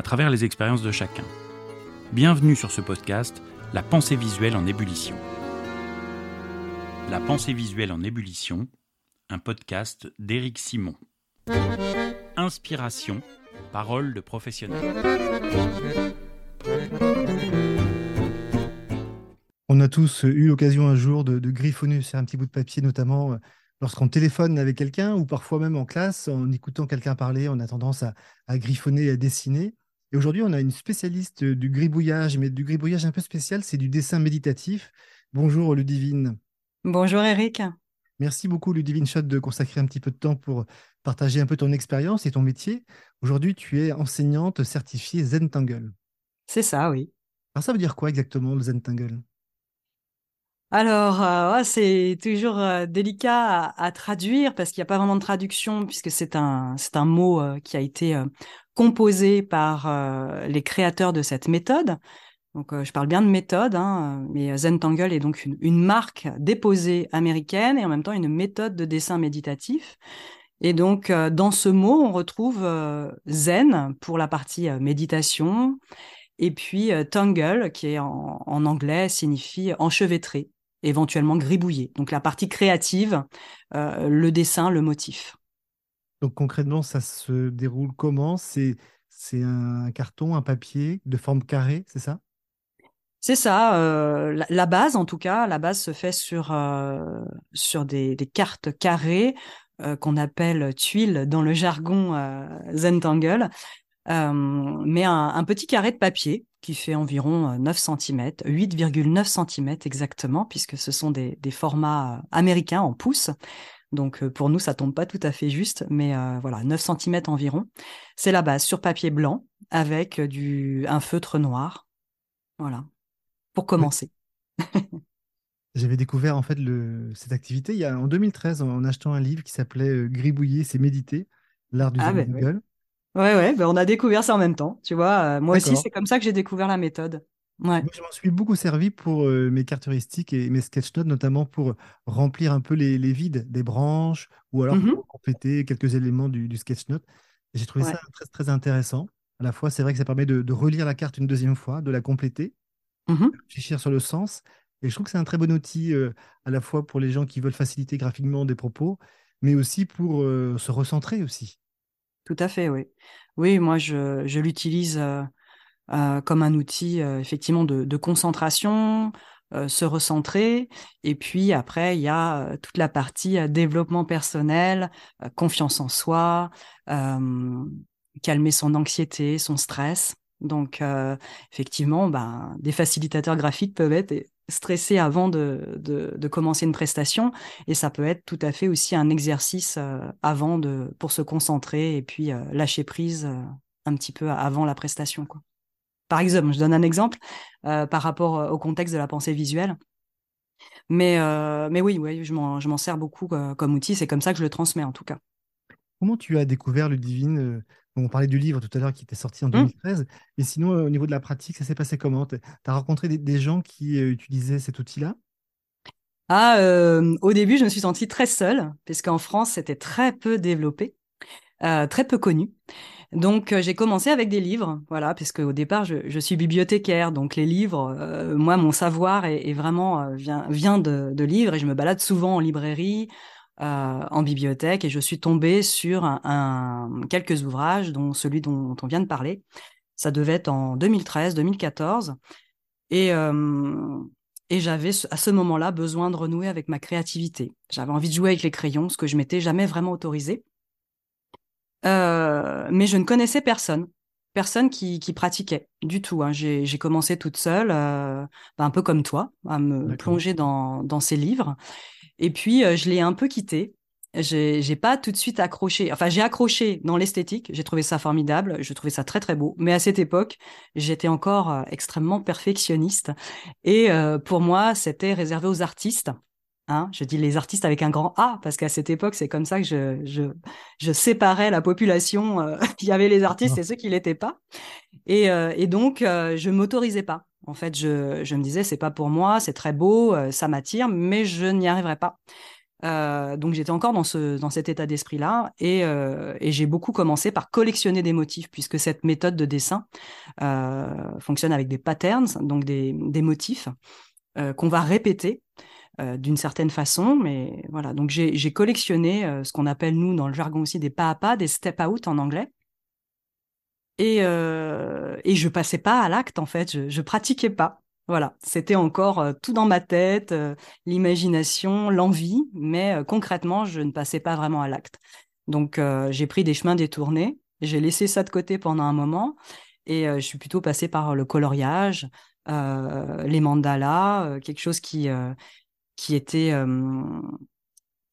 à travers les expériences de chacun. Bienvenue sur ce podcast, La pensée visuelle en ébullition. La pensée visuelle en ébullition, un podcast d'Éric Simon. Inspiration, parole de professionnel. On a tous eu l'occasion un jour de, griffonner sur un petit bout de papier, notamment euh, lorsqu'on téléphone avec quelqu'un ou parfois même en classe, en écoutant quelqu'un parler, on a tendance à, à griffonner et à dessiner. Et aujourd'hui, on a une spécialiste du gribouillage, mais du gribouillage un peu spécial, c'est du dessin méditatif. Bonjour Ludivine. Bonjour Eric. Merci beaucoup Ludivine Schott de consacrer un petit peu de temps pour partager un peu ton expérience et ton métier. Aujourd'hui, tu es enseignante certifiée Zentangle. C'est ça, oui. Alors ça veut dire quoi exactement le Zentangle alors, euh, c'est toujours euh, délicat à, traduire parce qu'il n'y a pas vraiment de traduction puisque c'est un, c'est un mot euh, qui a été composé par les créateurs de cette méthode. Donc, je parle bien de méthode, hein, mais Zentangle est donc une, marque déposée américaine et en même temps une méthode de dessin méditatif. Et donc, dans ce mot, on retrouve Zen pour la partie méditation, et puis Tangle, qui en, en anglais signifie enchevêtré éventuellement gribouiller. Donc la partie créative, euh, le dessin, le motif. Donc concrètement, ça se déroule comment? C'est c'est un carton, un papier de forme carrée, c'est ça? C'est ça. Euh, la, base, en tout cas, la base se fait sur, euh, sur des, des, cartes carrées qu'on appelle tuiles dans le jargon Zentangle. Euh, mais un, petit carré de papier qui fait environ 9 cm, 8,9 cm exactement, puisque ce sont des, formats euh, américains en pouces. Donc euh, pour nous, ça tombe pas tout à fait juste, mais voilà, 9 cm environ. C'est la base sur papier blanc avec du, un feutre noir. Voilà, pour commencer. J'avais découvert en fait le, cette activité il y a, en 2013 en, achetant un livre qui s'appelait Gribouiller, c'est méditer, l'art du ah, ben Google. Ouais, ouais, ben on a découvert ça en même temps. Tu vois, euh, moi aussi, c'est comme ça que j'ai découvert la méthode. Ouais. je m'en suis beaucoup servi pour euh, mes caractéristiques et mes sketch notes, notamment pour remplir un peu les, vides des branches ou alors pour mmh compléter quelques éléments du, sketch note. J'ai trouvé ça très, très intéressant. À la fois, c'est vrai que ça permet de, relire la carte une deuxième fois, de la compléter, mmh de réfléchir sur le sens. Et je trouve que c'est un très bon outil euh, à la fois pour les gens qui veulent faciliter graphiquement des propos, mais aussi pour se recentrer aussi. Tout à fait, oui. Oui, moi, je, je l'utilise euh, euh, comme un outil, euh, effectivement, de, concentration, se recentrer. Et puis après, il y a toute la partie développement personnel, confiance en soi, calmer son anxiété, son stress. Donc, effectivement, ben, des facilitateurs graphiques peuvent être stressé avant de, de, commencer une prestation et ça peut être tout à fait aussi un exercice euh, avant de pour se concentrer et puis euh, lâcher prise euh, un petit peu avant la prestation. Par exemple, je donne un exemple par rapport au contexte de la pensée visuelle. Mais, mais oui, oui je m'en sers beaucoup comme outil. C'est comme ça que je le transmets en tout cas. Comment tu as découvert le divine on parlait du livre tout à l'heure qui était sorti en 2013. Mmh. Et sinon, au niveau de la pratique, ça s'est passé comment? Tu as rencontré des, gens qui utilisaient cet outil-là? Ah, Au début, je me suis sentie très seule, puisqu'en France, c'était très peu développé, très peu connu. Donc, j'ai commencé avec des livres, voilà, puisque au départ, je, suis bibliothécaire. Donc, les livres, moi, mon savoir est, vraiment vient, vient de, livres et je me balade souvent en librairie, euh, en bibliothèque et je suis tombée sur un, quelques ouvrages, dont celui dont, on vient de parler. Ça devait être en 2013-2014. Et, euh, et j'avais à ce moment-là besoin de renouer avec ma créativité. J'avais envie de jouer avec les crayons, ce que je m'étais jamais vraiment autorisé. Euh, mais je ne connaissais personne personne qui, qui pratiquait du tout. Hein. J'ai commencé toute seule, ben, un peu comme toi, à me plonger dans, dans ces livres. Et puis, euh, je l'ai un peu quitté. j'ai pas tout de suite accroché. Enfin, j'ai accroché dans l'esthétique. J'ai trouvé ça formidable. Je trouvais ça très très beau. Mais à cette époque, j'étais encore euh, extrêmement perfectionniste. Et euh, pour moi, c'était réservé aux artistes. Hein je dis les artistes avec un grand A parce qu'à cette époque, c'est comme ça que je, je, je séparais la population. Euh, il y avait les artistes et ceux qui l'étaient pas. Et, et donc, je m'autorisais pas. En fait, je, je me disais, c'est pas pour moi, c'est très beau, ça m'attire, mais je n'y arriverai pas. Euh, donc j'étais encore dans, ce, dans cet état d'esprit-là et, euh, et j'ai beaucoup commencé par collectionner des motifs puisque cette méthode de dessin euh, fonctionne avec des patterns, donc des, des motifs euh, qu'on va répéter euh, d'une certaine façon. Mais voilà, donc j'ai collectionné euh, ce qu'on appelle nous dans le jargon aussi des pas à pas, des step out en anglais. Et, et je passais pas à l'acte en fait, je, je pratiquais pas. Voilà, c'était encore euh, tout dans ma tête, euh, l'imagination, l'envie, mais euh, concrètement, je ne passais pas vraiment à l'acte. Donc, j'ai pris des chemins détournés, j'ai laissé ça de côté pendant un moment, et je suis plutôt passée par le coloriage, les mandalas, quelque chose qui, qui était,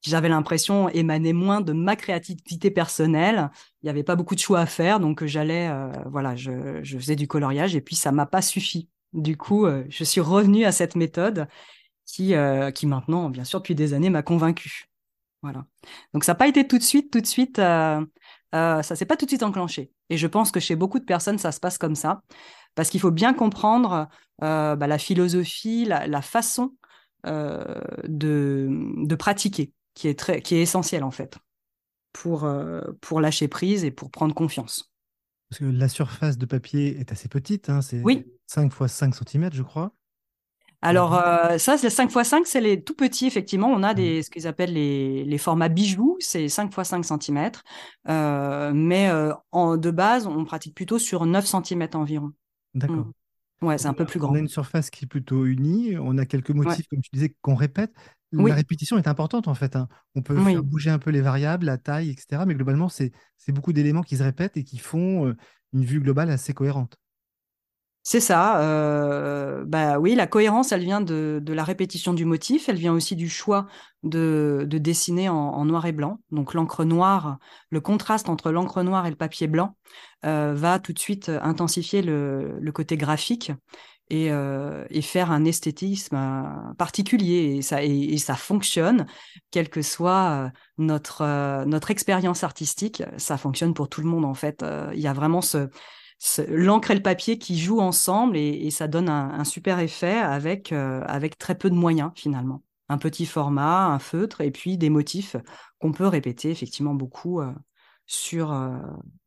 j'avais l'impression émanait moins de ma créativité personnelle. Il n'y avait pas beaucoup de choix à faire, donc j'allais, voilà, je, faisais du coloriage, et puis ça m'a pas suffi du coup, euh, je suis revenue à cette méthode qui, euh, qui maintenant, bien sûr, depuis des années, m'a convaincue. Voilà. Donc, ça n'a pas été tout de suite, tout de suite, euh, ça s'est pas tout de suite enclenché. Et je pense que chez beaucoup de personnes, ça se passe comme ça, parce qu'il faut bien comprendre bah, la philosophie, la, façon de, de pratiquer, qui est, très, qui est essentielle en fait, pour, pour lâcher prise et pour prendre confiance. Parce que la surface de papier est assez petite, hein, c'est oui. 5 x 5 cm, je crois. Alors, euh, ça, c'est 5 x 5, c'est les tout petits, effectivement. On a des, ce qu'ils appellent les, les, formats bijoux, c'est 5 x 5 cm. Euh, mais euh, en, de base, on pratique plutôt sur 9 cm environ. D'accord. Ouais, c'est un peu plus grand. On a une surface qui est plutôt unie, on a quelques motifs, comme tu disais, qu'on répète. La répétition est importante en fait. Hein. On peut faire bouger un peu les variables, la taille, etc. Mais globalement, c'est beaucoup d'éléments qui se répètent et qui font euh, une vue globale assez cohérente. C'est ça. Euh, bah oui, la cohérence, elle vient de, la répétition du motif. Elle vient aussi du choix de, dessiner en, noir et blanc. Donc l'encre noire, le contraste entre l'encre noire et le papier blanc euh, va tout de suite intensifier le côté graphique euh, et, faire un esthétisme particulier. Et ça, fonctionne, quelle que soit notre expérience artistique, ça fonctionne pour tout le monde en fait. Il y a vraiment ce, l'encre et le papier qui jouent ensemble et, ça donne un, super effet avec, avec très peu de moyens finalement. Un petit format, un feutre et puis des motifs qu'on peut répéter effectivement beaucoup sur,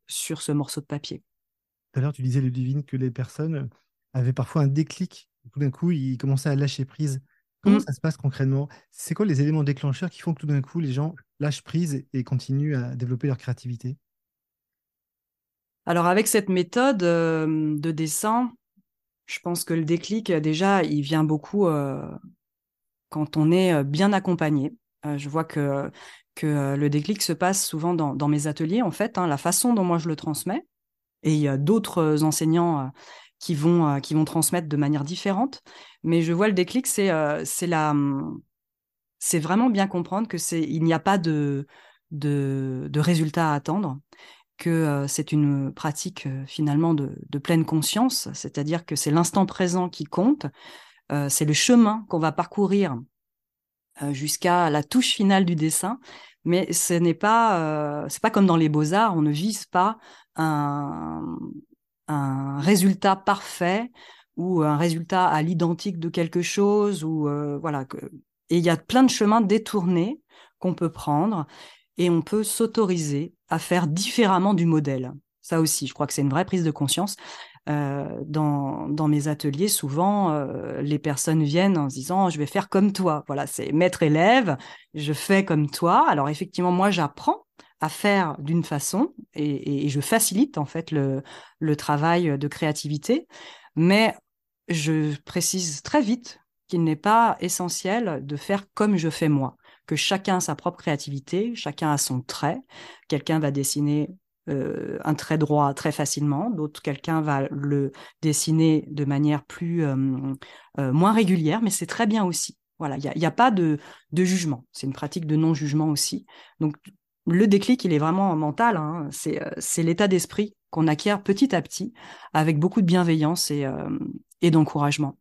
sur ce morceau de papier. Tout à l'heure, tu disais, Ludivine, que les personnes avait parfois un déclic. Tout d'un coup, il commençait à lâcher prise. Comment mmh. ça se passe concrètement? C'est quoi les éléments déclencheurs qui font que tout d'un coup, les gens lâchent prise et continuent à développer leur créativité? Alors, avec cette méthode euh, de dessin, je pense que le déclic, déjà, il vient beaucoup euh, quand on est euh, bien accompagné. je vois que, que le déclic se passe souvent dans, mes ateliers, en fait, hein, la façon dont moi je le transmets. Et il y a d'autres enseignants qui vont, euh, qui vont transmettre de manière différente. Mais je vois le déclic, c'est euh, c'est la, c'est vraiment bien comprendre que c'est, il n'y a pas de, de, de résultat à attendre, que euh, c'est une pratique finalement de, pleine conscience, c'est-à-dire que c'est l'instant présent qui compte, c'est le chemin qu'on va parcourir jusqu'à la touche finale du dessin, mais ce n'est pas, pas comme dans les beaux arts, on ne vise pas un, résultat parfait ou un résultat à l'identique de quelque chose ou euh, voilà et il y a plein de chemins détournés qu'on peut prendre et on peut s'autoriser à faire différemment du modèle. Ça aussi, je crois que c'est une vraie prise de conscience. Euh, dans, mes ateliers, souvent, euh, les personnes viennent en se disant je vais faire comme toi. Voilà, c'est maître élève, je fais comme toi. Alors effectivement, moi, j'apprends à faire d'une façon et, je facilite en fait le travail de créativité, mais je précise très vite qu'il n'est pas essentiel de faire comme je fais moi, que chacun a sa propre créativité, chacun a son trait. Quelqu'un va dessiner euh, un trait droit très facilement, d'autres quelqu'un va le dessiner de manière plus euh, euh, moins régulière, mais c'est très bien aussi. Voilà, il n'y a, pas de, jugement. C'est une pratique de non-jugement aussi. Donc, le déclic, il est vraiment mental. Hein. C'est l'état d'esprit qu'on acquiert petit à petit avec beaucoup de bienveillance et, d'encouragement.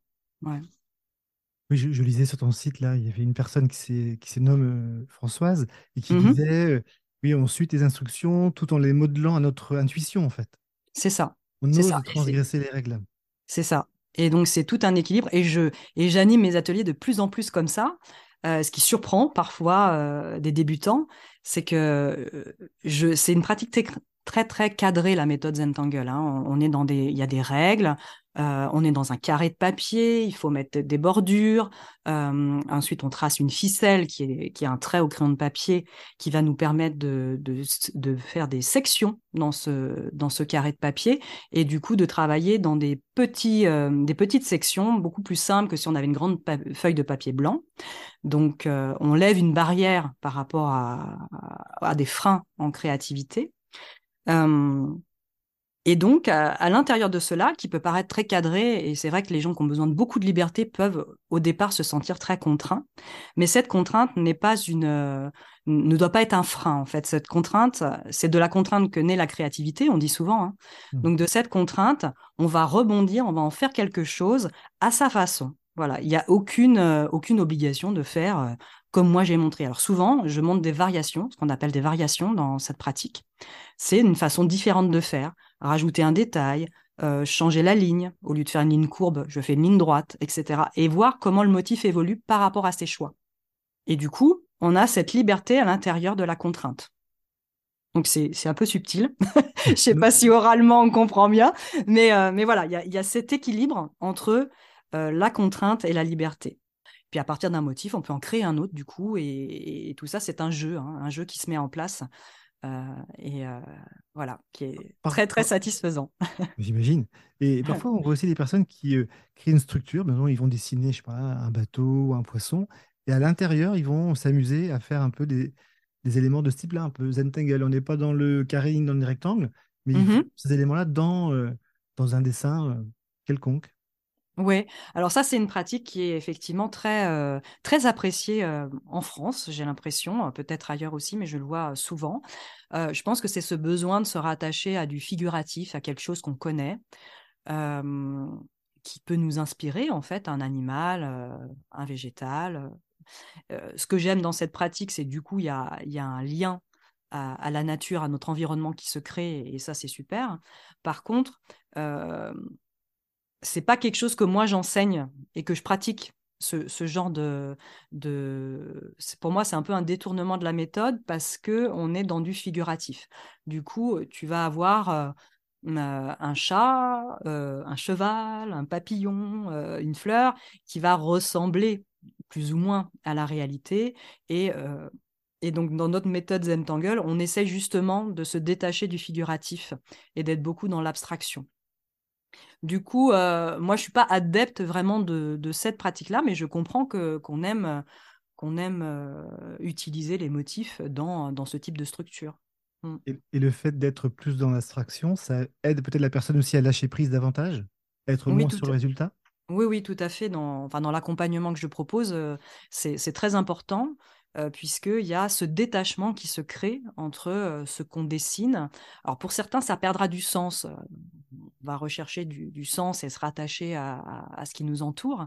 Oui, je, lisais sur ton site, là, il y avait une personne qui se nomme Françoise et qui mmh disait oui, on suit tes instructions tout en les modelant à notre intuition, en fait. C'est ça. On ose transgresser les règles. C'est ça. Et donc, c'est tout un équilibre. Et je et j'anime mes ateliers de plus en plus comme ça. Euh, ce qui surprend parfois euh, des débutants, c'est que euh, je, c'est une pratique très très cadrée la méthode Zentangle. Hein. On, est dans des, il y a des règles, euh, on est dans un carré de papier, il faut mettre des bordures. Euh, ensuite, on trace une ficelle qui est, qui est un trait au crayon de papier qui va nous permettre de, de, faire des sections dans ce, dans ce carré de papier et du coup de travailler dans des, petits, euh, des petites sections beaucoup plus simples que si on avait une grande feuille de papier blanc. Donc, on lève une barrière par rapport à, à, des freins en créativité. Et donc, à, l'intérieur de cela, qui peut paraître très cadré, et c'est vrai que les gens qui ont besoin de beaucoup de liberté peuvent au départ se sentir très contraints, mais cette contrainte n'est pas une, euh, ne doit pas être un frein en fait. Cette contrainte, c'est de la contrainte que naît la créativité, on dit souvent. Hein. Mmh. Donc de cette contrainte, on va rebondir, on va en faire quelque chose à sa façon. Voilà, il n'y a aucune, euh, aucune obligation de faire euh, comme moi j'ai montré. Alors souvent, je montre des variations, ce qu'on appelle des variations dans cette pratique. C'est une façon différente de faire rajouter un détail, euh, changer la ligne. Au lieu de faire une ligne courbe, je fais une ligne droite, etc. Et voir comment le motif évolue par rapport à ses choix. Et du coup, on a cette liberté à l'intérieur de la contrainte. Donc c'est un peu subtil. je ne sais pas si oralement on comprend bien, mais, euh, mais voilà, il y a, cet équilibre entre euh, la contrainte et la liberté. Puis à partir d'un motif, on peut en créer un autre du coup, et, tout ça c'est un jeu, hein, un jeu qui se met en place euh, et euh, voilà, qui est très très satisfaisant. J'imagine. Et parfois, on voit aussi des personnes qui euh, créent une structure. Maintenant, ils vont dessiner, je sais pas, un bateau ou un poisson. Et à l'intérieur, ils vont s'amuser à faire un peu des, éléments de ce type-là, un peu Zentangle. On n'est pas dans le carré, dans le rectangle, mais mmh ces éléments-là dans, dans un dessin quelconque. Oui, alors ça, c'est une pratique qui est effectivement très, euh, très appréciée euh, en France, j'ai l'impression, euh, peut-être ailleurs aussi, mais je le vois souvent. je pense que c'est ce besoin de se rattacher à du figuratif, à quelque chose qu'on connaît, qui peut nous inspirer, en fait, un animal, un végétal. ce que j'aime dans cette pratique, c'est du coup, il y a, y a un lien à, la nature, à notre environnement qui se crée, et ça, c'est super. Par contre, c'est pas quelque chose que moi j'enseigne et que je pratique. Ce, genre de, pour moi c'est un peu un détournement de la méthode parce que on est dans du figuratif. Du coup, tu vas avoir euh, euh, un chat, euh, un cheval, un papillon, une fleur qui va ressembler plus ou moins à la réalité et et donc, dans notre méthode Zentangle, on essaye justement de se détacher du figuratif et d'être beaucoup dans l'abstraction. Du coup, euh, moi, je suis pas adepte vraiment de, cette pratique-là, mais je comprends que qu'on aime qu'on aime euh, utiliser les motifs dans, dans ce type de structure. Mmh. Et, le fait d'être plus dans l'abstraction, ça aide peut-être la personne aussi à lâcher prise davantage, à être moins sur le résultat? Oui, oui, tout à fait. Dans, enfin, dans l'accompagnement que je propose, euh, c'est très important. Puisqu'il y a ce détachement qui se crée entre ce qu'on dessine. Alors pour certains, ça perdra du sens va rechercher du, sens et se rattacher à, ce qui nous entoure.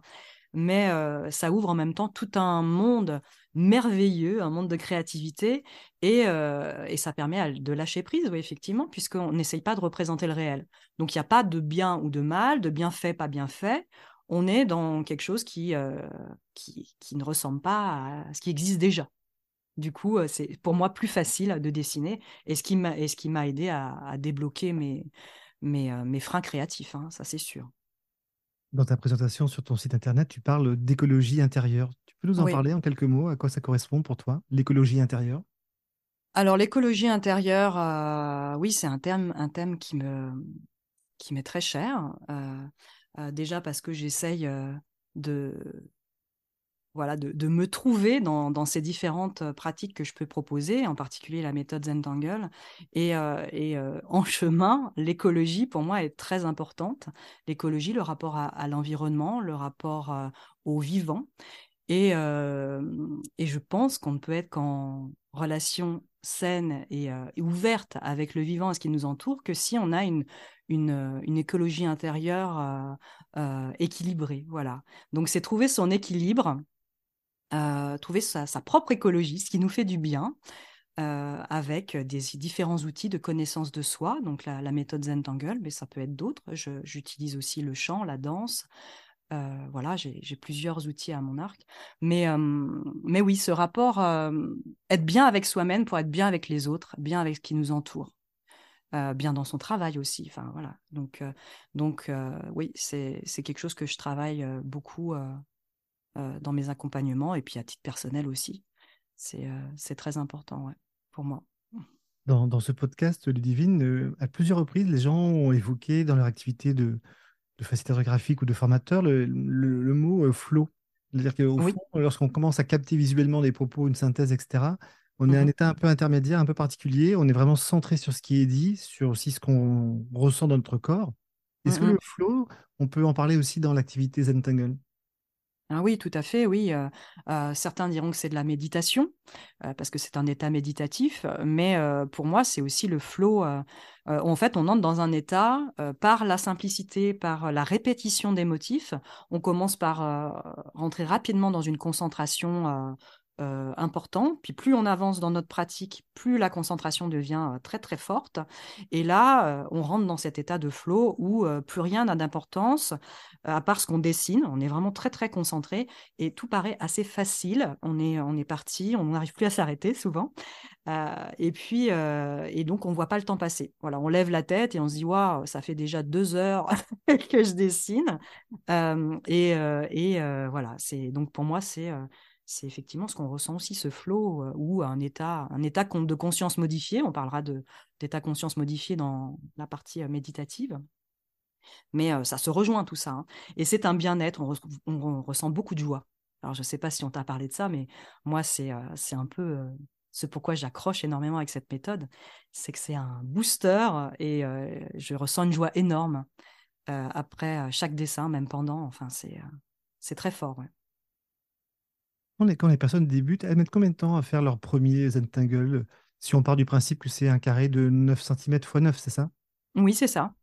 Mais euh, ça ouvre en même temps tout un monde merveilleux, un monde de créativité, et, euh, et ça permet de lâcher prise, oui, effectivement, puisqu'on n'essaye pas de représenter le réel. Donc il n'y a pas de bien ou de mal, de bien fait, pas bien fait. On est dans quelque chose qui, euh, qui, qui, ne ressemble pas à ce qui existe déjà. Du coup, c'est pour moi plus facile de dessiner, et ce qui m'a aidé à, à débloquer mes, mes, mes freins créatifs, hein, ça c'est sûr. Dans ta présentation sur ton site internet, tu parles d'écologie intérieure. Tu peux nous en parler en quelques mots? À quoi ça correspond pour toi, l'écologie intérieure? Alors l'écologie intérieure, oui, c'est un thème, un thème qui me qui m'est très cher. Déjà parce que j'essaye de voilà, de, me trouver dans, ces différentes euh, pratiques que je peux proposer, en particulier la méthode Zentangle. Et, euh, et euh, en chemin, l'écologie, pour moi, est très importante. L'écologie, le rapport à, l'environnement, le rapport au vivant. Et, et je pense qu'on ne peut être qu'en relation saine et, ouverte avec le vivant et ce qui nous entoure que si on a une, une, une écologie intérieure équilibrée. Voilà. Donc c'est trouver son équilibre, trouver sa, sa, propre écologie, ce qui nous fait du bien. avec des différents outils de connaissance de soi, donc la, la méthode Zentangle, mais ça peut être d'autres. J'utilise aussi le chant, la danse, euh, voilà, j'ai plusieurs outils à mon arc. Mais, mais oui, ce rapport, être bien avec soi-même pour être bien avec les autres, bien avec ce qui nous entoure, euh, bien dans son travail aussi. Enfin, voilà. Donc, donc oui, c'est quelque chose que je travaille beaucoup dans mes accompagnements et puis à titre personnel aussi. C'est très important pour moi. Dans, dans, ce podcast, Ludivine, à plusieurs reprises, les gens ont évoqué dans leur activité de, de facilitateur graphique ou de formateur, le, mot euh, flow. C'est-à-dire qu'au fond, lorsqu'on commence à capter visuellement des propos, une synthèse, etc., on est un mmh état un peu intermédiaire, un peu particulier. On est vraiment centré sur ce qui est dit, sur aussi ce qu'on ressent dans notre corps. Est-ce que mmh le flow, on peut en parler aussi dans l'activité Zentangle ah oui, tout à fait, oui. certains diront que c'est de la méditation, parce que c'est un état méditatif, mais pour moi, c'est aussi le flow. en fait, on entre dans un état par la simplicité, par la répétition des motifs. On commence par rentrer rapidement dans une concentration euh, important. Puis plus on avance dans notre pratique, plus la concentration devient euh, très très forte. Et là, euh, on rentre dans cet état de flow où plus rien n'a d'importance à part ce qu'on dessine. On est vraiment très très concentré et tout paraît assez facile. On est on est parti, on n'arrive plus à s'arrêter souvent. et puis et donc on voit pas le temps passer. Voilà, on lève la tête et on se dit waouh, ça fait déjà deux heures que je dessine. et, et voilà, c'est donc pour moi c'est c'est effectivement ce qu'on ressent aussi, ce flow ou un état, un état de conscience modifié. On parlera d'état conscience modifié dans la partie méditative. Mais ça se rejoint tout ça. Hein. Et c'est un bien-être, on, ressent beaucoup de joie. Alors je ne sais pas si on t'a parlé de ça, mais moi, c'est un peu ce pourquoi j'accroche énormément avec cette méthode. C'est que c'est un booster et je ressens une joie énorme après chaque dessin, même pendant. Enfin, c'est très fort. Quand les, quand les personnes débutent, elles mettent combien de temps à faire leur premier Zentangle? Si on part du principe que c'est un carré de 9 cm x 9, c'est ça? Oui, c'est ça.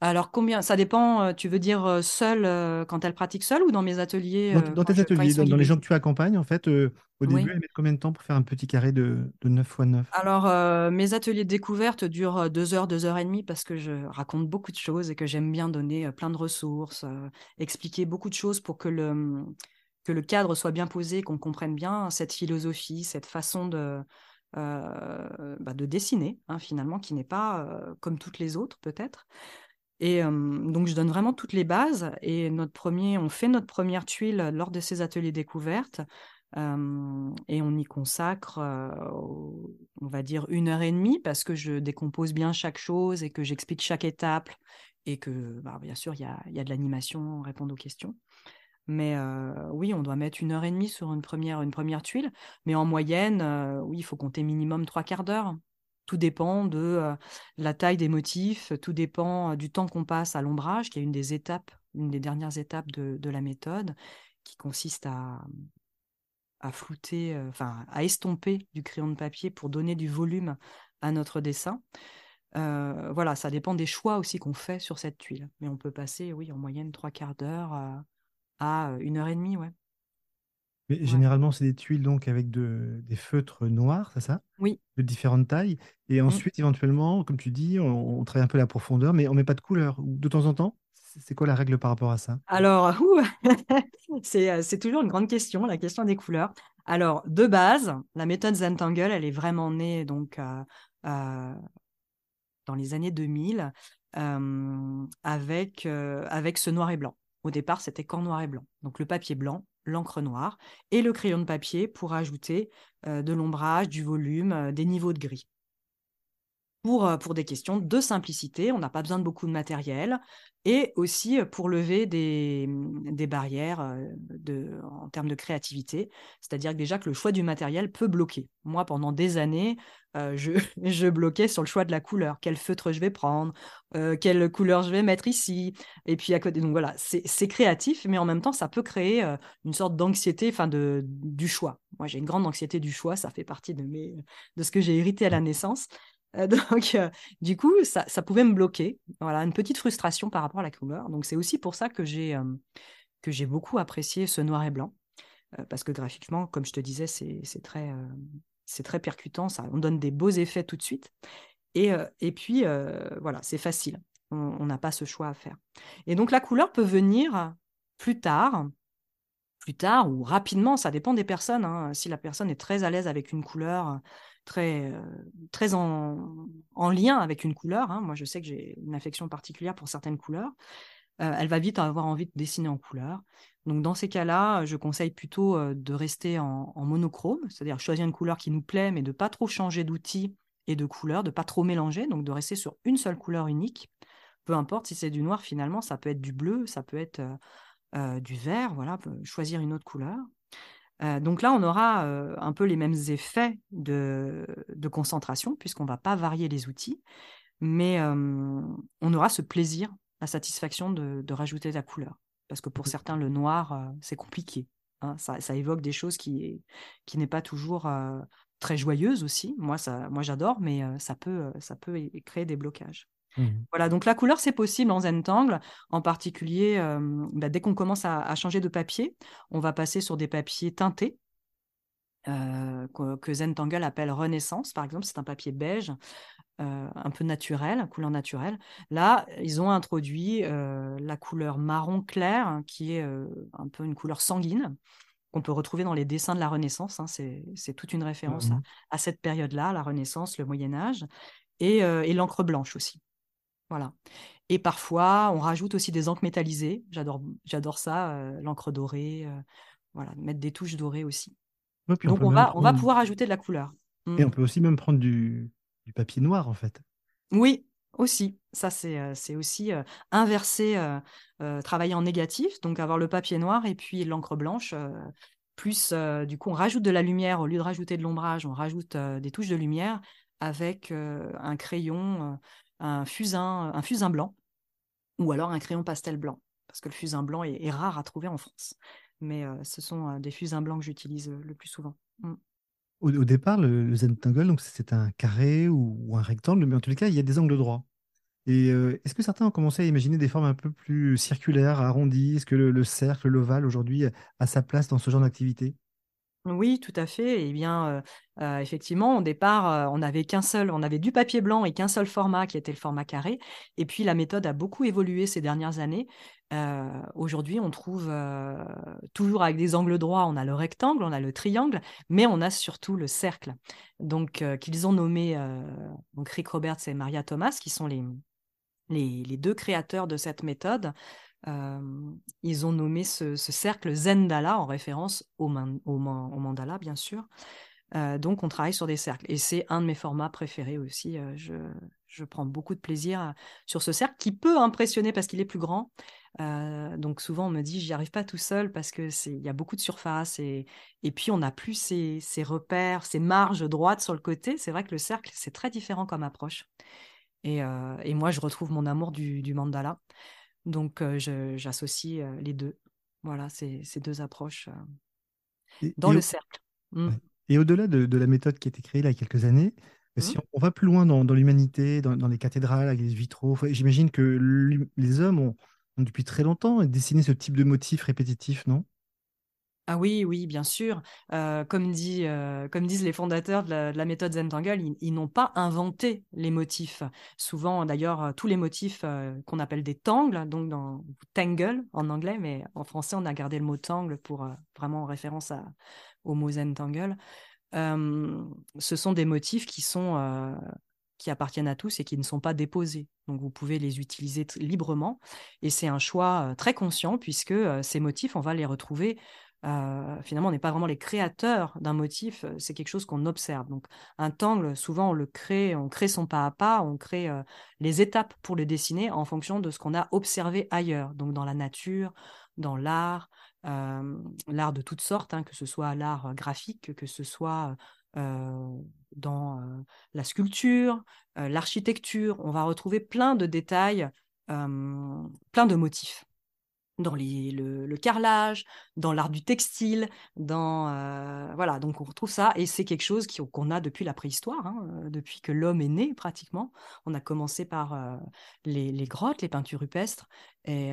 Alors combien Ça dépend, euh, tu veux dire euh, seule euh, quand elle pratique seule ou dans mes ateliers Dans, tes ateliers, dans, les gens que tu accompagnes, en fait, au début, elles mettent combien de temps pour faire un petit carré de, de 9 x 9 Alors mes ateliers de découverte durent 2 heures, 2 heures et demie parce que je raconte beaucoup de choses et que j'aime bien donner plein de ressources, expliquer beaucoup de choses pour que le, que le cadre soit bien posé, qu'on comprenne bien cette philosophie, cette façon de, euh, bah, de dessiner, hein, finalement, qui n'est pas euh, comme toutes les autres, peut-être. Et donc, je donne vraiment toutes les bases. Et notre premier, on fait notre première tuile lors de ces ateliers découvertes. et on y consacre, on va dire, une heure et demie parce que je décompose bien chaque chose et que j'explique chaque étape et que, bah, bien sûr, il y a, y a, de l'animation, répondre aux questions. Mais oui, on doit mettre une heure et demie sur une première, une première tuile. Mais en moyenne, oui, il faut compter minimum trois quarts d'heure. Tout dépend de la taille des motifs, tout dépend du temps qu'on passe à l'ombrage, qui est une des étapes, une des dernières étapes de, de la méthode, qui consiste à, à flouter, enfin à estomper du crayon de papier pour donner du volume à notre dessin. voilà, ça dépend des choix aussi qu'on fait sur cette tuile. Mais on peut passer, oui, en moyenne trois quarts d'heure à une heure et demie, ouais. Mais généralement, c'est des tuiles donc avec de, des feutres noirs, c'est ça? Oui. De différentes tailles. Et mmh. ensuite, éventuellement, comme tu dis, on, travaille un peu la profondeur, mais on met pas de couleur. De temps en temps C'est quoi la règle par rapport à ça? Alors, c'est toujours une grande question, la question des couleurs. Alors, de base, la méthode Zentangle, elle est vraiment née donc dans les années 2000 avec, avec ce noir et blanc. Au départ, c'était qu'en noir et blanc. Donc le papier blanc, l'encre noire et le crayon de papier pour ajouter euh, de l'ombrage, du volume, euh, des niveaux de gris. Pour, euh, pour, des questions de simplicité, on n'a pas besoin de beaucoup de matériel et aussi pour lever des, des barrières en termes de créativité. C'est-à-dire déjà que le choix du matériel peut bloquer. Moi, pendant des années, je, je, bloquais sur le choix de la couleur. Quel feutre je vais prendre, quelle couleur je vais mettre ici. Et puis à côté, donc voilà, c'est créatif, mais en même temps, ça peut créer une sorte d'anxiété enfin de, du choix. Moi, j'ai une grande anxiété du choix, ça fait partie de, mes, de ce que j'ai hérité à la naissance. donc, du coup, ça, pouvait me bloquer. Voilà, une petite frustration par rapport à la couleur. Donc, c'est aussi pour ça que j'ai que j'ai beaucoup apprécié ce noir et blanc. parce que graphiquement, comme je te disais, c'est très, c'est très percutant, ça, on donne des beaux effets tout de suite. Et, euh, et puis, euh, voilà, c'est facile. On n'a pas ce choix à faire. Et donc, la couleur peut venir plus tard, plus tard ou rapidement, ça dépend des personnes. Hein. Si la personne est très à l'aise avec une couleur, très, euh, très en, en, lien avec une couleur, hein. moi je sais que j'ai une affection particulière pour certaines couleurs, elle va vite avoir envie de dessiner en couleur. Donc dans ces cas-là, je conseille plutôt de rester en, monochrome, c'est-à-dire choisir une couleur qui nous plaît, mais de pas trop changer d'outil et de couleur, de pas trop mélanger, donc de rester sur une seule couleur unique. Peu importe si c'est du noir, finalement, ça peut être du bleu, ça peut être du vert, voilà, choisir une autre couleur. donc là, on aura un peu les mêmes effets de, concentration, puisqu'on ne va pas varier les outils, mais on aura ce plaisir, la satisfaction de rajouter la couleur parce que pour mmh. certains, le noir, euh, c'est compliqué. Hein. Ça, évoque des choses qui, qui n'est pas toujours euh, très joyeuse aussi. Moi, ça, moi j'adore, mais euh, ça, peut, ça peut créer des blocages. Mmh. Voilà, donc la couleur, c'est possible en Zentangle, en particulier bah, dès qu'on commence à, changer de papier, on va passer sur des papiers teintés. Que, que Zentangle appelle Renaissance, par exemple, c'est un papier beige euh, un peu naturel, couleur naturelle. Là, ils ont introduit euh, la couleur marron clair, hein, qui est euh, un peu une couleur sanguine, qu'on peut retrouver dans les dessins de la Renaissance. Hein. c'est toute une référence mmh à, cette période-là, la Renaissance, le Moyen Âge, et, l'encre blanche aussi. Voilà. Et parfois, on rajoute aussi des encres métallisées. J'adore, j'adore ça, l'encre dorée. voilà, mettre des touches dorées aussi. Donc on, va, on va pouvoir ajouter de la couleur. Et on mmh. peut aussi même prendre du, du papier noir, en fait. Oui, aussi. Ça, c'est euh, aussi euh, inverser, euh, travailler en négatif, donc avoir le papier noir et puis l'encre blanche. plus, du coup, on rajoute de la lumière au lieu de rajouter de l'ombrage, on rajoute des touches de lumière avec un crayon, un fusain, un fusain blanc, ou alors un crayon pastel blanc, parce que le fusain blanc est, rare à trouver en France. Mais ce sont des fusains blancs que j'utilise le plus souvent. Mmh. Au, départ, le, Zentangle, donc c'est un carré ou, un rectangle, mais en tous les cas, il y a des angles droits. Et euh, est-ce que certains ont commencé à imaginer des formes un peu plus circulaires, arrondies? Est-ce que le, cercle, l'ovale aujourd'hui a sa place dans ce genre d'activité? Oui, tout à fait. Eh bien, euh, euh, effectivement, au départ, on n'avait qu'un seul, on avait du papier blanc et qu'un seul format qui était le format carré. Et puis, la méthode a beaucoup évolué ces dernières années. Aujourd'hui, on trouve toujours avec des angles droits, on a le rectangle, on a le triangle, mais on a surtout le cercle. Donc, qu'ils ont nommé donc Rick Roberts et Maria Thomas, qui sont les, deux créateurs de cette méthode. ils ont nommé ce, cercle Zendala en référence au, mandala, bien sûr. Donc, on travaille sur des cercles. Et c'est un de mes formats préférés aussi. je, je prends beaucoup de plaisir sur ce cercle qui peut impressionner parce qu'il est plus grand. Euh, donc souvent on me dit j'y arrive pas tout seul parce que c'est il y a beaucoup de surface et, et puis on n'a plus ces, ces, repères, ces marges droites sur le côté. C'est vrai que le cercle c'est très différent comme approche. Et, euh, et, moi je retrouve mon amour du, du mandala. Donc euh, j'associe les deux. Voilà, ces, ces deux approches dans le cercle. Mmh. Et au-delà de, de, la méthode qui a été créée il y a quelques années, Mmh. Si on, va plus loin dans, l'humanité, dans, les cathédrales, avec les vitraux, j'imagine que les hommes ont, depuis très longtemps dessiné ce type de motif répétitif, non? Ah oui, oui, bien sûr. Comme, dit, comme disent les fondateurs de la, méthode Zentangle, ils, n'ont pas inventé les motifs. Souvent, d'ailleurs, tous les motifs qu'on appelle des tangles, donc dans tangle en anglais, mais en français, on a gardé le mot tangle pour vraiment en référence à, au mot Zentangle ce sont des motifs qui sont qui appartiennent à tous et qui ne sont pas déposés. Donc vous pouvez les utiliser librement et c'est un choix très conscient puisque ces motifs, on va les retrouver. Finalement, on n'est pas vraiment les créateurs d'un motif, c'est quelque chose qu'on observe. Donc un tangle, souvent on le crée, on crée son pas à pas, on crée les étapes pour le dessiner en fonction de ce qu'on a observé ailleurs, donc dans la nature, dans l'art, l'art de toutes sortes, hein, que ce soit l'art graphique, que ce soit dans la sculpture, l'architecture. On va retrouver plein de détails, plein de motifs dans le, carrelage, dans l'art du textile, dans voilà. Donc on retrouve ça et c'est quelque chose qu'on a depuis la préhistoire, hein, depuis que l'homme est né pratiquement. On a commencé par les, grottes, les peintures rupestres et,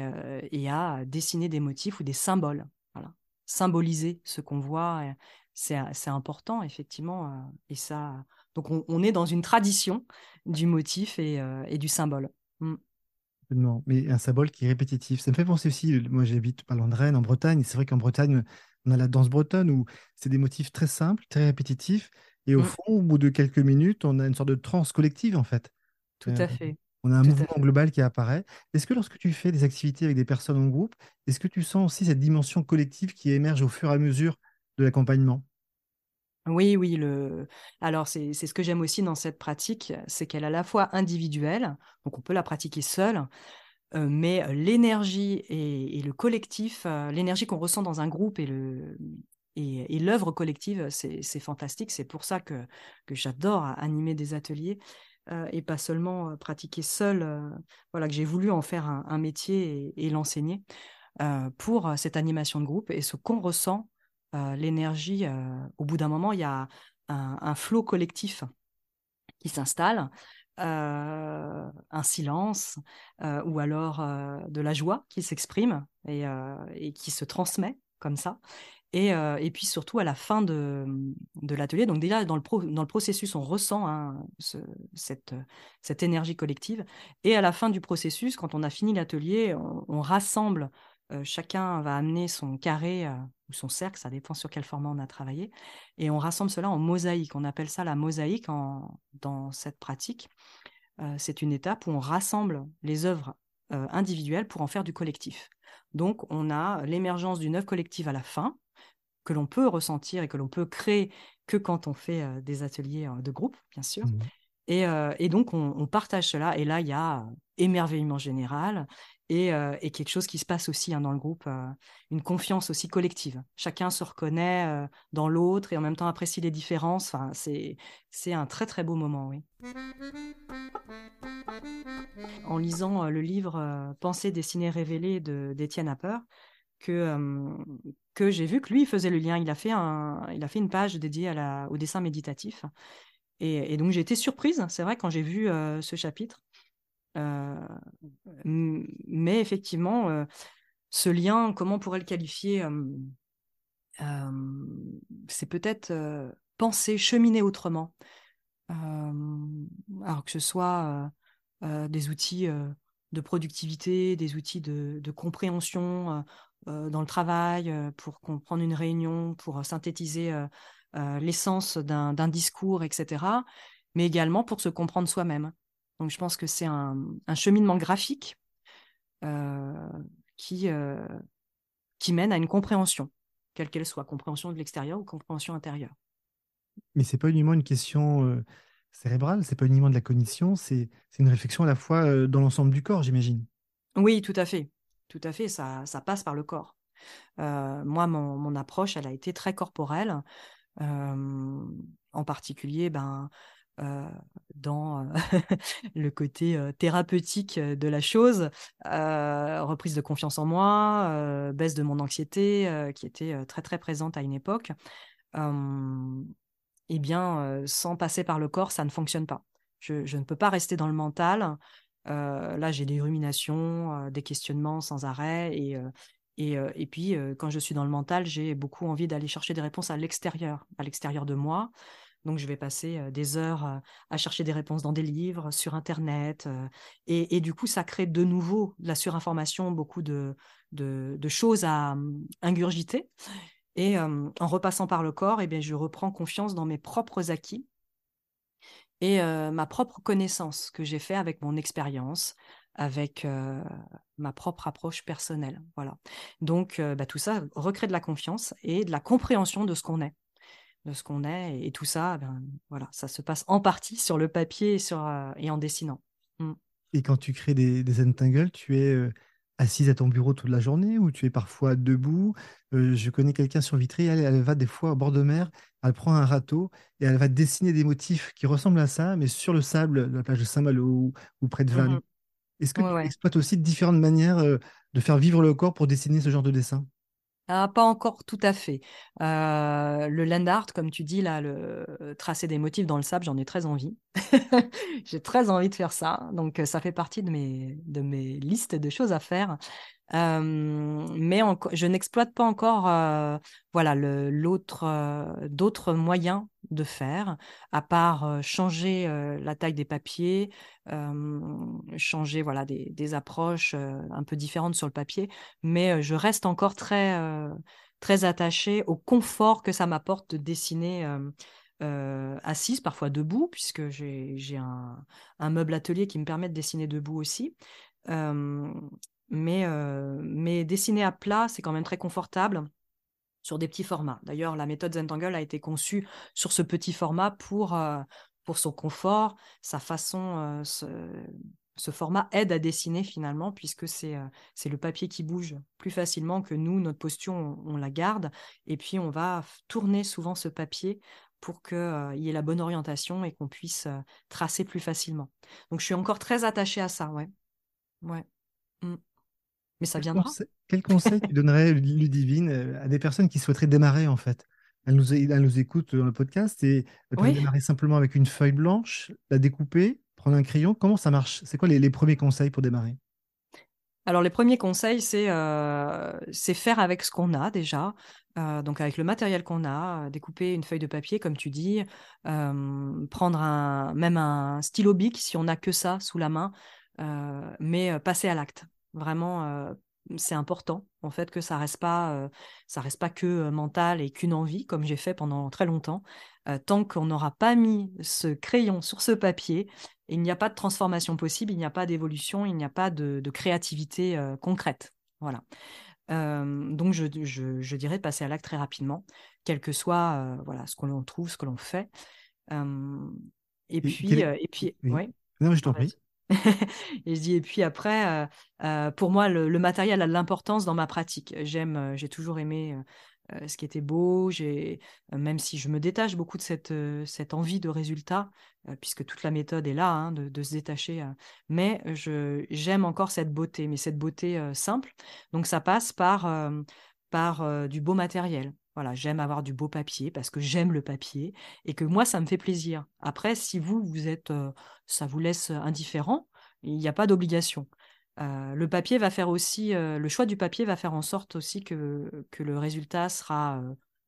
à dessiner des motifs ou des symboles. Voilà, symboliser ce qu'on voit c'est important, effectivement. Euh, et ça, donc on, est dans une tradition du motif et, euh, du symbole. Mm. Mais un symbole qui est répétitif. Ça me fait penser aussi, moi j'habite pas loin de Rennes, en Bretagne, c'est vrai qu'en Bretagne, on a la danse bretonne où c'est des motifs très simples, très répétitifs, et au mm. fond, au bout de quelques minutes, on a une sorte de transe collective en fait. Tout à euh, fait. On a un mouvement global qui apparaît. Est-ce que lorsque tu fais des activités avec des personnes en groupe, est-ce que tu sens aussi cette dimension collective qui émerge au fur et à mesure de l'accompagnement? Oui, oui. Alors, c'est ce que j'aime aussi dans cette pratique, c'est qu'elle est à la fois individuelle, donc on peut la pratiquer seule, euh, mais l'énergie et, le collectif, euh, l'énergie qu'on ressent dans un groupe et le et, l'œuvre collective, c'est fantastique. C'est pour ça que, que j'adore animer des ateliers euh, et pas seulement pratiquer seule. voilà, que j'ai voulu en faire un, métier et l'enseigner pour cette animation de groupe et ce qu'on ressent euh, l'énergie, euh, au bout d'un moment, il y a un, flot collectif qui s'installe, euh, un silence, ou alors de la joie qui s'exprime et, qui se transmet comme ça. Et, puis surtout à la fin de, l'atelier, donc déjà dans le, processus, on ressent hein, cette énergie collective. Et à la fin du processus, quand on a fini l'atelier, on, rassemble euh, chacun va amener son carré euh, ou son cercle, ça dépend sur quel format on a travaillé, et on rassemble cela en mosaïque. On appelle ça la mosaïque dans cette pratique. Euh, c'est une étape où on rassemble les œuvres individuelles pour en faire du collectif. Donc, on a l'émergence d'une œuvre collective à la fin, que l'on peut ressentir et que l'on peut créer que quand on fait des ateliers de groupe, bien sûr. Mmh. Et, donc, on, partage cela. Et là, il y a émerveillement général euh, et, quelque chose qui se passe aussi hein, dans le groupe, euh, une confiance aussi collective. Chacun se reconnaît euh, dans l'autre et en même temps apprécie les différences. Enfin, c'est, un très très beau moment, oui. En lisant le livre Pensée, dessinée, révélée d'Étienne Apper, que, que j'ai vu que lui faisait le lien. Il a fait, un, il a fait une page dédiée au dessin méditatif. Et, donc j'ai été surprise, c'est vrai, quand j'ai vu ce chapitre euh, mais effectivement, euh, ce lien, comment on pourrait le qualifier C'est peut-être penser, cheminer autrement. alors que ce soit des outils de productivité, des outils de, compréhension dans le travail, pour comprendre une réunion, pour synthétiser l'essence d'un discours, etc. Mais également pour se comprendre soi-même. Donc je pense que c'est un, cheminement graphique euh, qui, euh, qui mène à une compréhension, quelle qu'elle soit, compréhension de l'extérieur ou compréhension intérieure. Mais c'est pas uniquement une question euh, cérébrale, c'est pas uniquement de la cognition, c'est une réflexion à la fois dans l'ensemble du corps, j'imagine. Oui, tout à fait. Tout à fait, ça, ça passe par le corps. moi, mon, mon, approche, elle a été très corporelle. En particulier, ben, dans le côté thérapeutique de la chose, reprise de confiance en moi, baisse de mon anxiété qui était très très présente à une époque. eh bien, sans passer par le corps, ça ne fonctionne pas. Je, je ne peux pas rester dans le mental. là, j'ai des ruminations, des questionnements sans arrêt et et, et, puis, quand je suis dans le mental, j'ai beaucoup envie d'aller chercher des réponses à l'extérieur, à l'extérieur de moi. Donc, je vais passer des heures à chercher des réponses dans des livres, sur Internet. Et, du coup, ça crée de nouveau de la surinformation, beaucoup de, choses à mmh, ingurgiter. Et en repassant par le corps, eh bien, je reprends confiance dans mes propres acquis et ma propre connaissance que j'ai fait avec mon expérience, avec ma propre approche personnelle. Voilà. Donc, bah, tout ça recrée de la confiance et de la compréhension de ce qu'on est de ce qu'on est. Et, tout ça, ben, voilà, ça se passe en partie sur le papier et, sur, euh, et en dessinant. Mm. Et quand tu crées des, des tu es euh, assise à ton bureau toute la journée ou tu es parfois debout? Euh, je connais quelqu'un sur Vitry, elle, va des fois au bord de mer, elle prend un râteau et elle va dessiner des motifs qui ressemblent à ça, mais sur le sable de la plage de Saint-Malo ou, près de Vannes. Mmh Est-ce que tu exploites aussi différentes manières euh, de faire vivre le corps pour dessiner ce genre de dessin? Ah, pas encore tout à fait. Euh, le land art, comme tu dis, là, le tracer des motifs dans le sable, j'en ai très envie. J'ai très envie de faire ça. Donc, ça fait partie de mes, de mes listes de choses à faire mais je n'exploite pas encore voilà l'autre d'autres moyens de faire à part changer la taille des papiers changer voilà des, approches un peu différentes sur le papier mais je reste encore très très attachée au confort que ça m'apporte de dessiner assise, parfois debout, puisque j'ai un, meuble atelier qui me permet de dessiner debout aussi. Mais, mais dessiner à plat, c'est quand même très confortable sur des petits formats. D'ailleurs, la méthode Zentangle a été conçue sur ce petit format pour, pour son confort, sa façon. Ce, ce, format aide à dessiner finalement, puisque c'est le papier qui bouge plus facilement que nous, notre posture, on, la garde. Et puis, on va tourner souvent ce papier pour qu'il y ait la bonne orientation et qu'on puisse tracer plus facilement. Donc, je suis encore très attachée à ça, ouais. Ouais. Mmh. Mais ça viendra. quel conseil tu donnerais, Ludivine, euh, à des personnes qui souhaiteraient démarrer en fait? Elles nous, nous écoutent dans le podcast et elles peuvent démarrer simplement avec une feuille blanche, la découper, prendre un crayon. Comment ça marche? C'est quoi les, premiers conseils pour démarrer? Alors les premiers conseils, c'est euh, faire avec ce qu'on a déjà, euh, donc avec le matériel qu'on a, découper une feuille de papier comme tu dis, prendre un, même un stylo bic si on n'a que ça sous la main, mais passer à l'acte. Vraiment, c'est important en fait que ça reste pas, ça reste pas que mental et qu'une envie comme j'ai fait pendant très longtemps. tant qu'on n'aura pas mis ce crayon sur ce papier, il n'y a pas de transformation possible, il n'y a pas d'évolution, il n'y a pas de, créativité concrète. Voilà. donc je, je, dirais passer à l'acte très rapidement, quel que soit voilà ce que l'on trouve, ce que l'on fait. et, puis, et puis, oui. Non, je t'en prie. et je dis, et puis après, euh, euh, pour moi, le, matériel a de l'importance dans ma pratique. J'aime, euh, j'ai toujours aimé ce qui était beau, j'ai, même si je me détache beaucoup de cette, cette envie de résultat, puisque toute la méthode est là, hein, de, se détacher, mais je, j'aime encore cette beauté, mais cette beauté simple. Donc ça passe par, par du beau matériel. Voilà, j'aime avoir du beau papier parce que j'aime le papier et que moi, ça me fait plaisir. Après, si vous, vous êtes, ça vous laisse indifférent, il n'y a pas d'obligation. le papier va faire aussi, le choix du papier va faire en sorte aussi que, que le résultat sera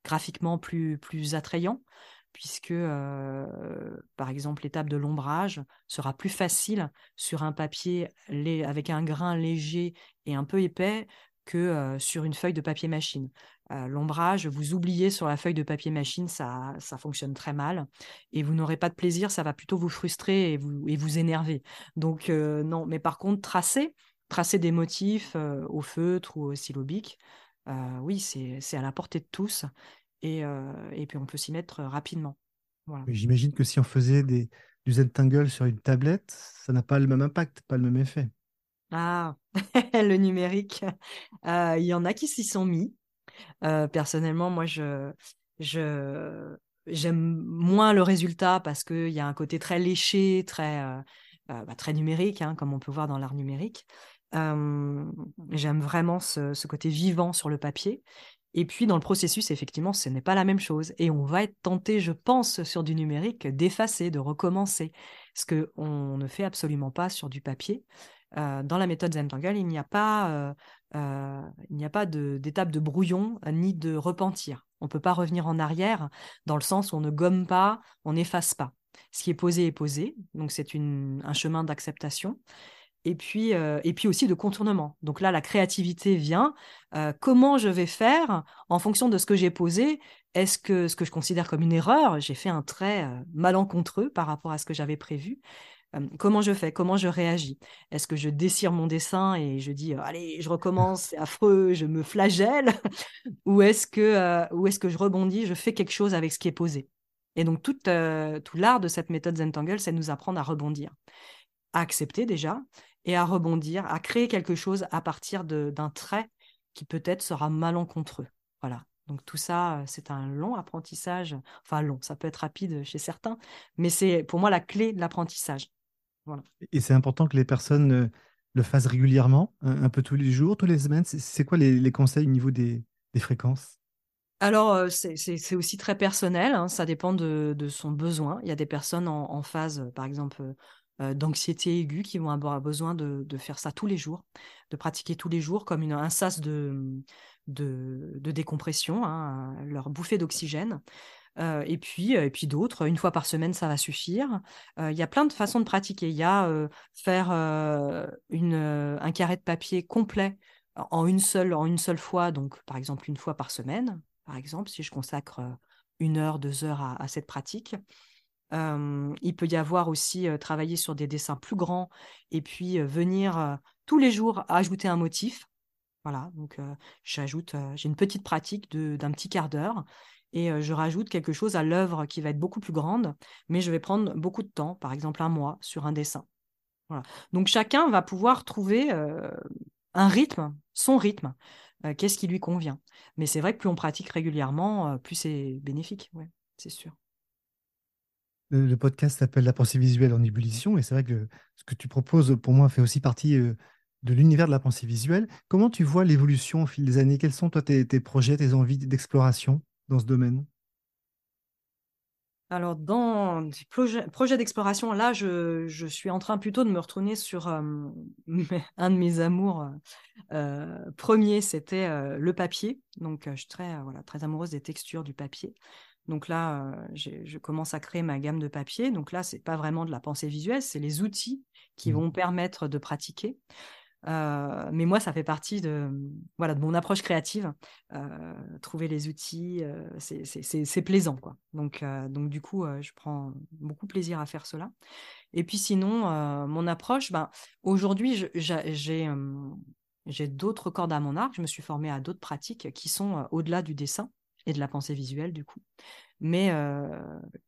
graphiquement plus, plus attrayant, puisque, par exemple, l'étape de l'ombrage sera plus facile sur un papier avec un grain léger et un peu épais que sur une feuille de papier machine. L'ombrage, vous oubliez sur la feuille de papier machine, ça, ça fonctionne très mal et vous n'aurez pas de plaisir, ça va plutôt vous frustrer et vous, et vous énerver. Donc non, mais par contre, tracer, tracer des motifs au feutre ou au syllabique, oui, c'est à la portée de tous et, et puis on peut s'y mettre rapidement. J'imagine que si on faisait des, du Zentangle sur une tablette, ça n'a pas le même impact, pas le même effet. Ah, le numérique. Il y en a qui s'y sont mis. personnellement, moi, je, j'aime moins le résultat parce qu'il y a un côté très léché, très, bah, très numérique, hein, comme on peut voir dans l'art numérique. j'aime vraiment ce, ce, côté vivant sur le papier. Et puis, dans le processus, effectivement, ce n'est pas la même chose. Et on va être tenté, je pense, sur du numérique, d'effacer, de recommencer, ce qu'on ne fait absolument pas sur du papier. Euh, dans la méthode Zentangle, il n'y a pas, euh, euh, il n'y a pas d'étape de, brouillon ni de repentir. On ne peut pas revenir en arrière dans le sens où on ne gomme pas, on n'efface pas. Ce qui est posé est posé, donc c'est un chemin d'acceptation. Et puis, et puis aussi de contournement. Donc là, la créativité vient. comment je vais faire en fonction de ce que j'ai posé? Est-ce que ce que je considère comme une erreur, j'ai fait un trait malencontreux par rapport à ce que j'avais prévu comment je fais? Comment je réagis? Est-ce que je dessire mon dessin et je dis allez, je recommence, c'est affreux, je me flagelle? Ou est-ce que, est que je rebondis, je fais quelque chose avec ce qui est posé? Et donc, tout, tout l'art de cette méthode Zentangle, c'est nous apprendre à rebondir, à accepter déjà, et à rebondir, à créer quelque chose à partir d'un trait qui peut-être sera malencontreux. Voilà. Donc tout ça, c'est un long apprentissage. Enfin long, ça peut être rapide chez certains, mais c'est pour moi la clé de l'apprentissage. Et c'est important que les personnes euh, le fassent régulièrement, un, peu tous les jours, tous les semaines. C'est quoi les, conseils au niveau des, fréquences? Alors, euh, c'est aussi très personnel, hein, ça dépend de, son besoin. Il y a des personnes en, phase, par exemple, euh, d'anxiété aiguë qui vont avoir besoin de, faire ça tous les jours, de pratiquer tous les jours comme une, un sas de, de, décompression, hein, leur bouffée d'oxygène. Et puis, et puis d'autres, une fois par semaine, ça va suffire. Il y a plein de façons de pratiquer. Il y a faire une, un carré de papier complet en une seule, en une seule fois, donc par exemple une fois par semaine, par exemple, si je consacre une heure, deux heures à, cette pratique. il peut y avoir aussi travailler sur des dessins plus grands et puis venir tous les jours ajouter un motif. Voilà, donc j'ajoute, j'ai une petite pratique d'un petit quart d'heure et je rajoute quelque chose à l'œuvre qui va être beaucoup plus grande, mais je vais prendre beaucoup de temps, par exemple un mois sur un dessin. Voilà. Donc chacun va pouvoir trouver un rythme, son rythme, qu'est-ce qui lui convient. Mais c'est vrai que plus on pratique régulièrement, plus c'est bénéfique, c'est sûr. Le, podcast s'appelle La pensée visuelle en ébullition, et c'est vrai que ce que tu proposes, pour moi, fait aussi partie de l'univers de la pensée visuelle. Comment tu vois l'évolution au fil des années? Quels sont, toi, tes projets, tes envies d'exploration? Dans ce domaine? Alors, dans les projets, d'exploration, là, je, suis en train plutôt de me retourner sur euh, un de mes amours euh, premiers, c'était euh, le papier. Donc, je suis très, voilà, très amoureuse des textures du papier. Donc là, je commence à créer ma gamme de papier. Donc là, c'est pas vraiment de la pensée visuelle, c'est les outils qui mmh. vont permettre de pratiquer. Euh, mais moi, ça fait partie de, voilà, de mon approche créative. Euh, trouver les outils, euh, c'est plaisant. Quoi. Donc, donc, du coup, je prends beaucoup plaisir à faire cela. Et puis sinon, mon approche, ben, aujourd'hui, j'ai d'autres cordes à mon arc. Je me suis formée à d'autres pratiques qui sont au-delà du dessin et de la pensée visuelle, du coup, mais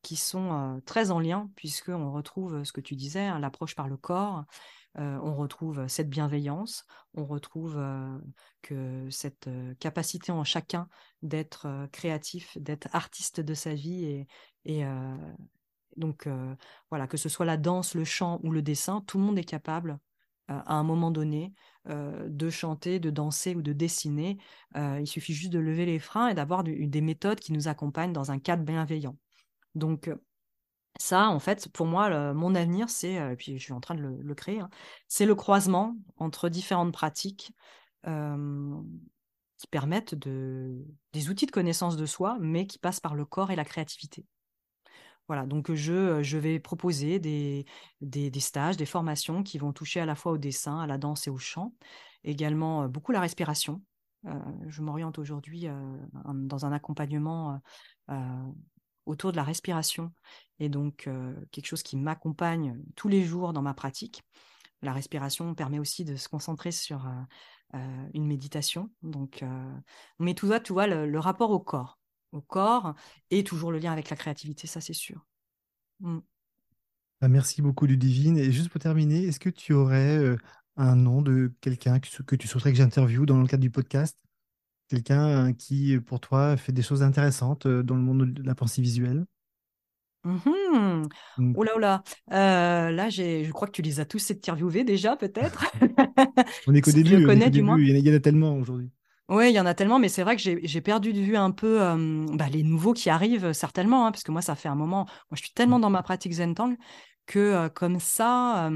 qui sont très en lien, puisqu'on retrouve ce que tu disais, hein, l'approche par le corps, on retrouve cette bienveillance, on retrouve que cette capacité en chacun d'être créatif, d'être artiste de sa vie et, donc voilà que ce soit la danse, le chant ou le dessin, tout le monde est capable à un moment donné de chanter, de danser ou de dessiner. il suffit juste de lever les freins et d'avoir des méthodes qui nous accompagnent dans un cadre bienveillant. Donc ça, en fait, pour moi, mon avenir, c'est, et puis je suis en train de le, créer, hein, c'est le croisement entre différentes pratiques qui permettent de, des outils de connaissance de soi, mais qui passent par le corps et la créativité. Voilà, donc je, je vais proposer des, des, stages, des formations qui vont toucher à la fois au dessin, à la danse et au chant, également beaucoup la respiration. je m'oriente aujourd'hui dans un accompagnement autour de la respiration et donc quelque chose qui m'accompagne tous les jours dans ma pratique. La respiration permet aussi de se concentrer sur une méditation. Donc, mais tout ça, tu vois, le, rapport au corps, au corps et toujours le lien avec la créativité, ça c'est sûr. Mmh. Bah, merci beaucoup Ludivine. Et juste pour terminer, est-ce que tu aurais un nom de quelqu'un que, que tu souhaiterais que j'interviewe dans le cadre du podcast? Quelqu'un qui, pour toi, fait des choses intéressantes dans le monde de la pensée visuelle? Mmh. Oh là, oh là. Euh, là, je crois que tu les as tous interviewés déjà, peut-être. on est qu'au début, connais, du moins. Il y, en a, tellement aujourd'hui. Oui, il y en a tellement, mais c'est vrai que j'ai perdu de vue un peu bah, les nouveaux qui arrivent, certainement, hein, parce que moi, ça fait un moment. Moi, je suis tellement dans ma pratique Zentang que, comme ça,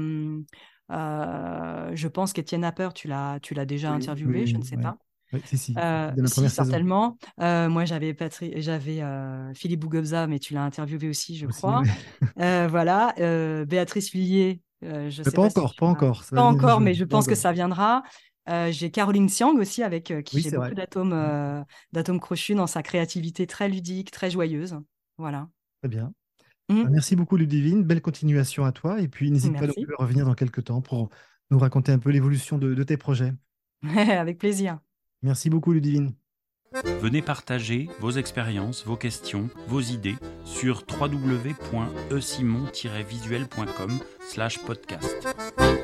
je pense qu'Étienne Apper, tu l'as déjà interviewé, je ne sais pas. Oui, si, si. Euh, certainement. Euh, moi, j'avais j'avais euh, Philippe Bougobza, mais tu l'as interviewé aussi, je crois. voilà. Béatrice Villiers. je sais pas, encore, pas encore. Pas encore, mais je pense que ça viendra. J'ai Caroline Siang aussi, avec qui j'ai beaucoup d'atomes d'atomes crochus dans sa créativité très ludique, très joyeuse. Voilà. Très bien. Mmh. Bah, merci beaucoup, Ludivine. Belle continuation à toi. Et puis, n'hésite pas à revenir dans quelques temps pour nous raconter un peu l'évolution de tes projets. avec plaisir. Merci beaucoup, Ludivine. Venez partager vos expériences, vos questions, vos idées sur www.esimon-visuel.com/podcast.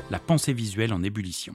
La pensée visuelle en ébullition.